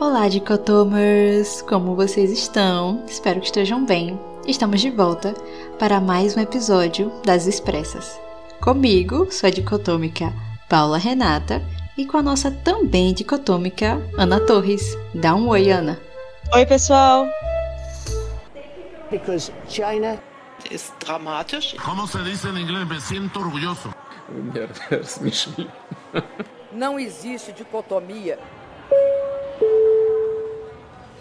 Olá, dicotomers! Como vocês estão? Espero que estejam bem. Estamos de volta para mais um episódio das Expressas. Comigo, sua dicotômica Paula Renata, e com a nossa também dicotômica Ana Torres. Dá um oi, Ana. Oi, pessoal! Because China ist dramatisch. ¿Cómo se dice en inglés? Me siento orgulloso. Não existe dicotomia.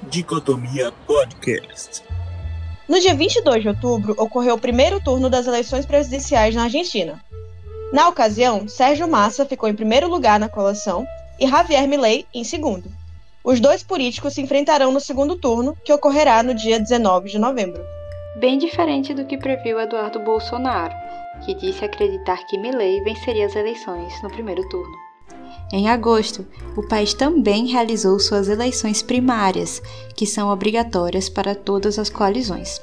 Dicotomia Podcast. No dia 22 de outubro, ocorreu o primeiro turno das eleições presidenciais na Argentina. Na ocasião, Sérgio Massa ficou em primeiro lugar na colação e Javier Milei em segundo. Os dois políticos se enfrentarão no segundo turno, que ocorrerá no dia 19 de novembro. Bem diferente do que previu Eduardo Bolsonaro, que disse acreditar que Milei venceria as eleições no primeiro turno. Em agosto, o país também realizou suas eleições primárias, que são obrigatórias para todas as coalizões.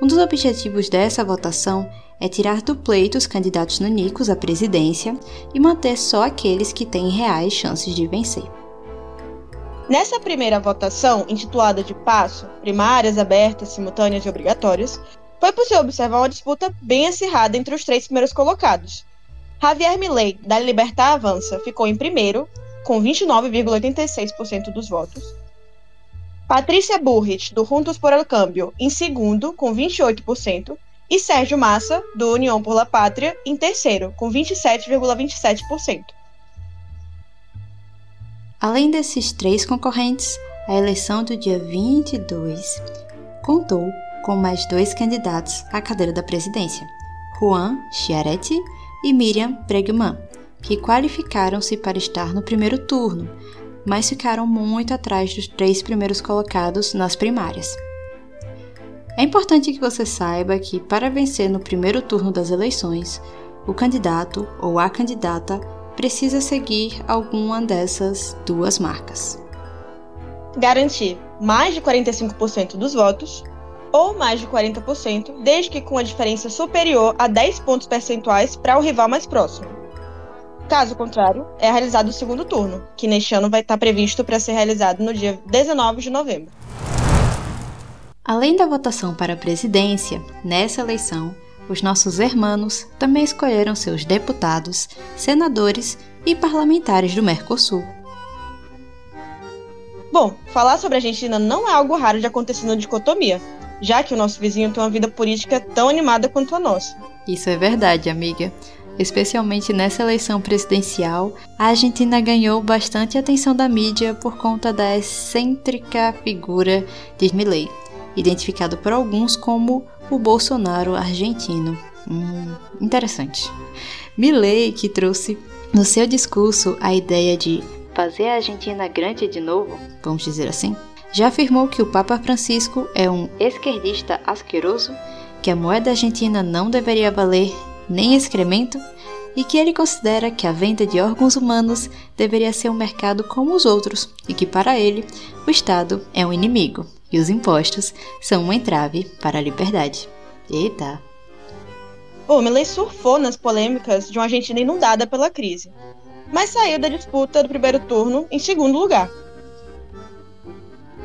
Um dos objetivos dessa votação é tirar do pleito os candidatos nanicos à presidência e manter só aqueles que têm reais chances de vencer. Nessa primeira votação, intitulada de Passo, primárias abertas, simultâneas e obrigatórias, foi possível observar uma disputa bem acirrada entre os três primeiros colocados. Javier Milei, da Libertar Avança, ficou em primeiro, com 29,86% dos votos. Patrícia Burrich, do Juntos por el Cambio, em segundo, com 28%, e Sérgio Massa, do União por la Pátria, em terceiro, com 27,27%. Além desses três concorrentes, a eleição do dia 22 contou com mais dois candidatos à cadeira da presidência, Juan Chiaretti e Miriam Bregman, que qualificaram-se para estar no primeiro turno, mas ficaram muito atrás dos três primeiros colocados nas primárias. É importante que você saiba que, para vencer no primeiro turno das eleições, o candidato ou a candidata precisa seguir alguma dessas duas marcas. Garantir mais de 45% dos votos ou mais de 40%, desde que com a diferença superior a 10 pontos percentuais para o rival mais próximo. Caso contrário, é realizado o segundo turno, que neste ano vai estar previsto para ser realizado no dia 19 de novembro. Além da votação para a presidência, nessa eleição, os nossos hermanos também escolheram seus deputados, senadores e parlamentares do Mercosul. Bom, falar sobre a Argentina não é algo raro de acontecer na dicotomia, já que o nosso vizinho tem uma vida política tão animada quanto a nossa. Isso é verdade, amiga. Especialmente nessa eleição presidencial, a Argentina ganhou bastante atenção da mídia por conta da excêntrica figura de Milei, identificado por alguns como o Bolsonaro argentino. Hum, interessante. Milley, que trouxe no seu discurso a ideia de fazer a Argentina grande de novo, vamos dizer assim, já afirmou que o Papa Francisco é um esquerdista asqueroso, que a moeda argentina não deveria valer nem excremento e que ele considera que a venda de órgãos humanos deveria ser um mercado como os outros e que para ele o Estado é um inimigo e os impostos são um entrave para a liberdade. Eita! O Milley surfou nas polêmicas de uma Argentina inundada pela crise, mas saiu da disputa do primeiro turno em segundo lugar.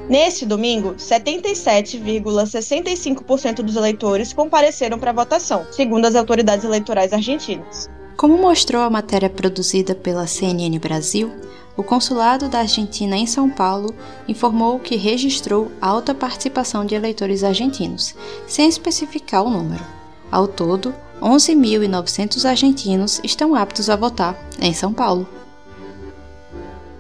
Neste domingo, 77,65% dos eleitores compareceram para a votação, segundo as autoridades eleitorais argentinas. Como mostrou a matéria produzida pela CNN Brasil, o Consulado da Argentina em São Paulo informou que registrou alta participação de eleitores argentinos, sem especificar o número. Ao todo, 11.900 argentinos estão aptos a votar em São Paulo.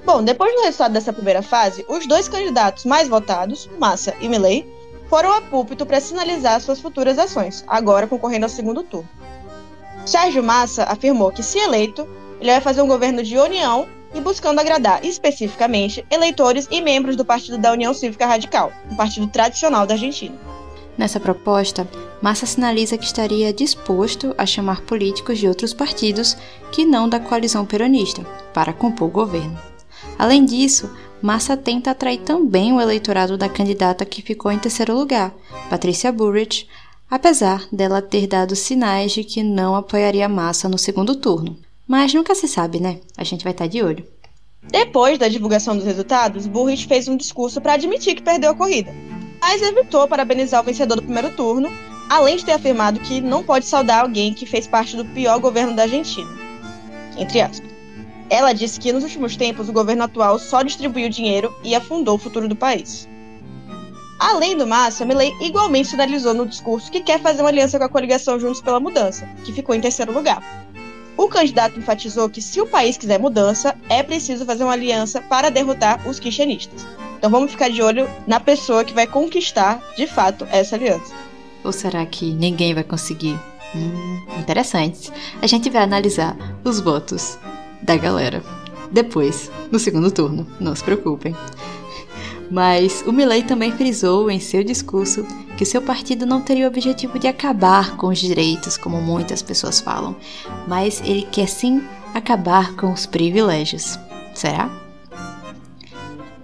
Bom, depois do resultado dessa primeira fase, os dois candidatos mais votados, Massa e Milei, foram a púlpito para sinalizar suas futuras ações, agora concorrendo ao segundo turno. Sérgio Massa afirmou que, se eleito, ele vai fazer um governo de união e buscando agradar especificamente eleitores e membros do Partido da União Cívica Radical, um partido tradicional da Argentina. Nessa proposta, Massa sinaliza que estaria disposto a chamar políticos de outros partidos que não da coalizão peronista para compor o governo. Além disso, Massa tenta atrair também o eleitorado da candidata que ficou em terceiro lugar, Patrícia Burrich, apesar dela ter dado sinais de que não apoiaria Massa no segundo turno, mas nunca se sabe, né? A gente vai estar de olho. Depois da divulgação dos resultados, Burrich fez um discurso para admitir que perdeu a corrida, mas evitou parabenizar o vencedor do primeiro turno, além de ter afirmado que não pode saudar alguém que fez parte do pior governo da Argentina. Entre aspas. Ela disse que nos últimos tempos o governo atual só distribuiu dinheiro e afundou o futuro do país. Além do Massa, Milley igualmente sinalizou no discurso que quer fazer uma aliança com a coligação Juntos pela Mudança, que ficou em terceiro lugar. O candidato enfatizou que se o país quiser mudança, é preciso fazer uma aliança para derrotar os kirchneristas. Então vamos ficar de olho na pessoa que vai conquistar, de fato, essa aliança. Ou será que ninguém vai conseguir? Hum, interessante. A gente vai analisar os votos da galera depois, no segundo turno. Não se preocupem. Mas o Milley também frisou em seu discurso que seu partido não teria o objetivo de acabar com os direitos, como muitas pessoas falam, mas ele quer sim acabar com os privilégios. Será?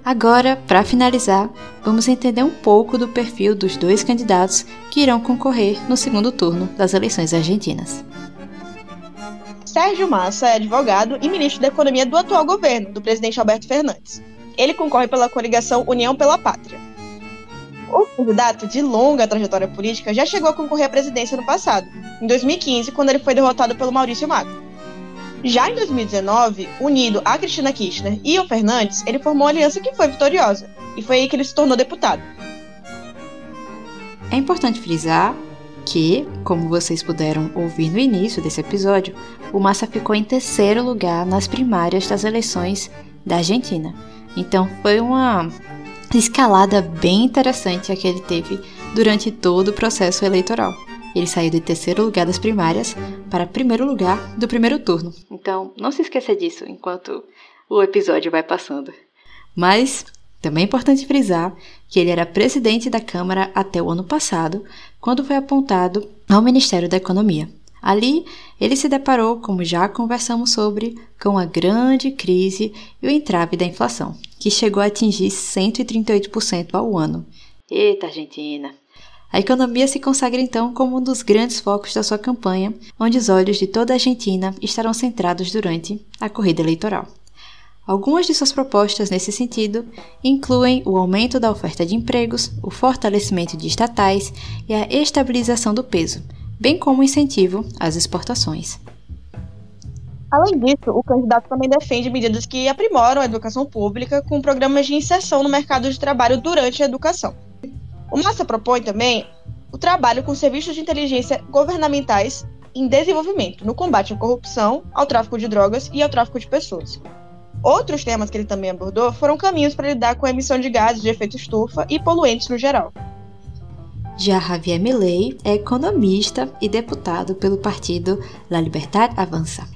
Agora, para finalizar, vamos entender um pouco do perfil dos dois candidatos que irão concorrer no segundo turno das eleições argentinas. Sérgio Massa é advogado e ministro da Economia do atual governo, do presidente Alberto Fernandes. Ele concorre pela coligação União pela Pátria. O candidato, de longa trajetória política, já chegou a concorrer à presidência no passado, em 2015, quando ele foi derrotado pelo Maurício Macri. Já em 2019, unido a Cristina Kirchner e ao Fernandes, ele formou uma aliança que foi vitoriosa, e foi aí que ele se tornou deputado. É importante frisar que, como vocês puderam ouvir no início desse episódio, o Massa ficou em terceiro lugar nas primárias das eleições da Argentina. Então foi uma escalada bem interessante a que ele teve durante todo o processo eleitoral. Ele saiu de terceiro lugar das primárias para primeiro lugar do primeiro turno. Então, não se esqueça disso enquanto o episódio vai passando. Mas também é importante frisar que ele era presidente da Câmara até o ano passado, quando foi apontado ao Ministério da Economia. Ali, ele se deparou, como já conversamos sobre, com a grande crise e o entrave da inflação, que chegou a atingir 138% ao ano. Eita, Argentina! A economia se consagra então como um dos grandes focos da sua campanha, onde os olhos de toda a Argentina estarão centrados durante a corrida eleitoral. Algumas de suas propostas nesse sentido incluem o aumento da oferta de empregos, o fortalecimento de estatais e a estabilização do peso, bem como incentivo às exportações. Além disso, o candidato também defende medidas que aprimoram a educação pública com programas de inserção no mercado de trabalho durante a educação. O Massa propõe também o trabalho com serviços de inteligência governamentais em desenvolvimento, no combate à corrupção, ao tráfico de drogas e ao tráfico de pessoas. Outros temas que ele também abordou foram caminhos para lidar com a emissão de gases de efeito estufa e poluentes no geral. Já Javier Milei é economista e deputado pelo partido La Libertad Avança.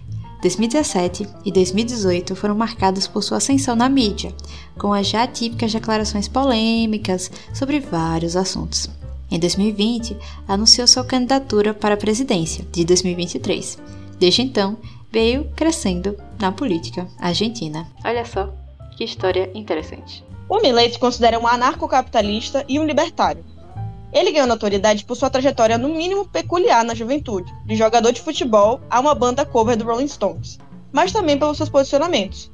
2017 e 2018 foram marcados por sua ascensão na mídia, com as já típicas declarações polêmicas sobre vários assuntos. Em 2020, anunciou sua candidatura para a presidência de 2023. Desde então, veio crescendo na política argentina. Olha só, que história interessante. O Milei se considera um anarcocapitalista e um libertário. Ele ganhou notoriedade por sua trajetória no mínimo peculiar na juventude, de jogador de futebol a uma banda cover do Rolling Stones, mas também pelos seus posicionamentos.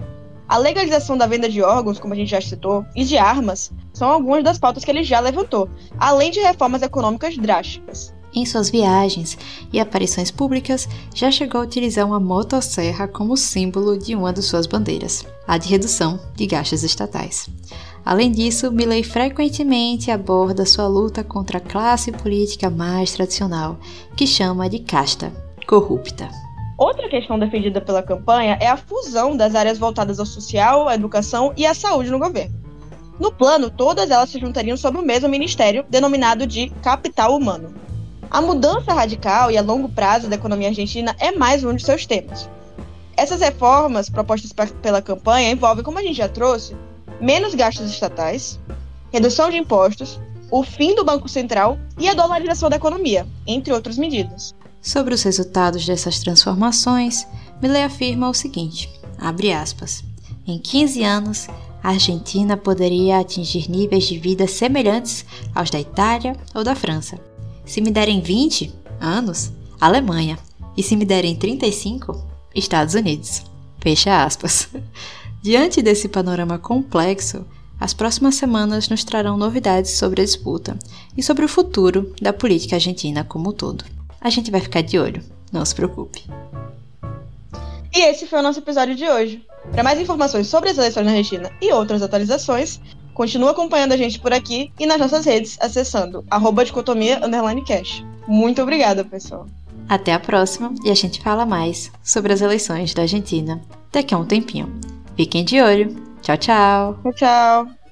A legalização da venda de órgãos, como a gente já citou, e de armas são algumas das pautas que ele já levantou, além de reformas econômicas drásticas. Em suas viagens e aparições públicas, já chegou a utilizar uma motosserra como símbolo de uma de suas bandeiras, a de redução de gastos estatais. Além disso, Milley frequentemente aborda sua luta contra a classe política mais tradicional, que chama de casta corrupta. Outra questão defendida pela campanha é a fusão das áreas voltadas ao social, à educação e à saúde no governo. No plano, todas elas se juntariam sob o mesmo ministério, denominado de Capital Humano. A mudança radical e a longo prazo da economia argentina é mais um de seus temas. Essas reformas propostas pela campanha envolvem, como a gente já trouxe, menos gastos estatais, redução de impostos, o fim do Banco Central e a dolarização da economia, entre outras medidas. Sobre os resultados dessas transformações, Milley afirma o seguinte: abre aspas. Em 15 anos, a Argentina poderia atingir níveis de vida semelhantes aos da Itália ou da França se me derem 20 anos, Alemanha. E se me derem 35, Estados Unidos. Fecha aspas. Diante desse panorama complexo, as próximas semanas nos trarão novidades sobre a disputa e sobre o futuro da política argentina como um todo. A gente vai ficar de olho, não se preocupe. E esse foi o nosso episódio de hoje. Para mais informações sobre as eleições na Argentina e outras atualizações, continue acompanhando a gente por aqui e nas nossas redes acessando arroba dicotomia cash. Muito obrigada, pessoal. Até a próxima e a gente fala mais sobre as eleições da Argentina daqui a um tempinho. Fiquem de olho. Tchau, tchau. Tchau, tchau.